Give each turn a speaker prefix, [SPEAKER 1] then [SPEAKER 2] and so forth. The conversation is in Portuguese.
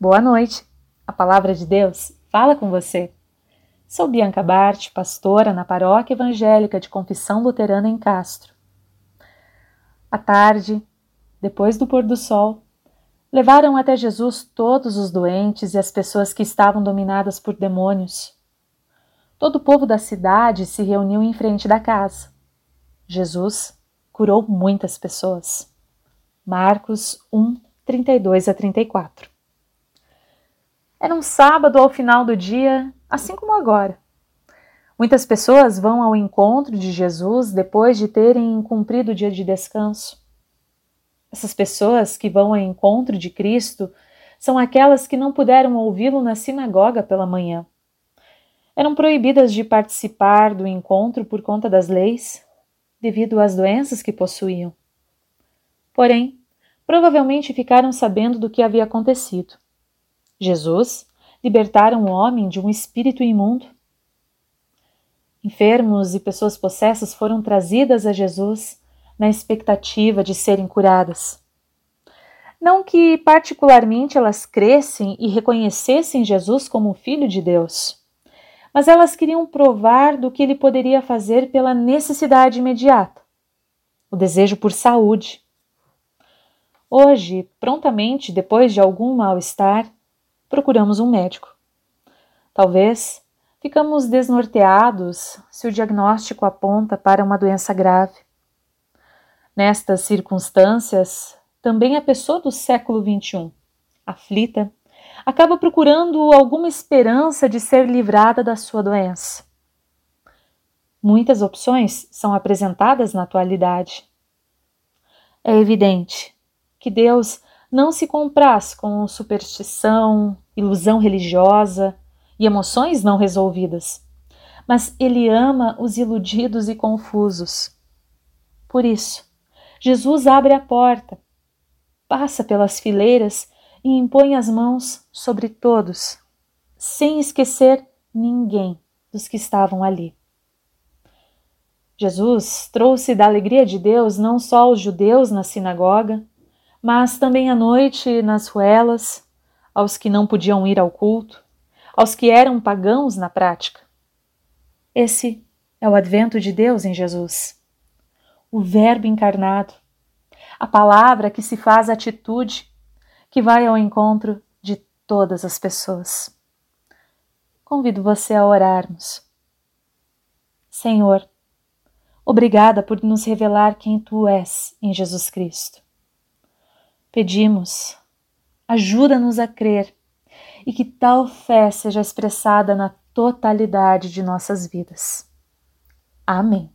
[SPEAKER 1] Boa noite. A palavra de Deus fala com você. Sou Bianca Bart, pastora na Paróquia Evangélica de Confissão Luterana em Castro. À tarde, depois do pôr do sol, levaram até Jesus todos os doentes e as pessoas que estavam dominadas por demônios. Todo o povo da cidade se reuniu em frente da casa. Jesus curou muitas pessoas. Marcos 1, 32 a 34. Era um sábado ao final do dia, assim como agora. Muitas pessoas vão ao encontro de Jesus depois de terem cumprido o dia de descanso. Essas pessoas que vão ao encontro de Cristo são aquelas que não puderam ouvi-lo na sinagoga pela manhã. Eram proibidas de participar do encontro por conta das leis, devido às doenças que possuíam. Porém, provavelmente ficaram sabendo do que havia acontecido. Jesus libertara um homem de um espírito imundo. Enfermos e pessoas possessas foram trazidas a Jesus na expectativa de serem curadas. Não que particularmente elas crescem e reconhecessem Jesus como Filho de Deus, mas elas queriam provar do que ele poderia fazer pela necessidade imediata, o desejo por saúde. Hoje, prontamente depois de algum mal-estar, procuramos um médico. Talvez ficamos desnorteados se o diagnóstico aponta para uma doença grave. Nestas circunstâncias, também a pessoa do século XXI, aflita, acaba procurando alguma esperança de ser livrada da sua doença. Muitas opções são apresentadas na atualidade. É evidente que Deus não se compraz com superstição, ilusão religiosa e emoções não resolvidas, mas Ele ama os iludidos e confusos. Por isso, Jesus abre a porta, passa pelas fileiras e impõe as mãos sobre todos, sem esquecer ninguém dos que estavam ali. Jesus trouxe da alegria de Deus não só aos judeus na sinagoga, mas também à noite nas ruelas, aos que não podiam ir ao culto, aos que eram pagãos na prática. Esse é o advento de Deus em Jesus. O Verbo encarnado, a palavra que se faz atitude, que vai ao encontro de todas as pessoas. Convido você a orarmos. Senhor, obrigada por nos revelar quem tu és em Jesus Cristo. Pedimos, ajuda-nos a crer e que tal fé seja expressada na totalidade de nossas vidas. Amém.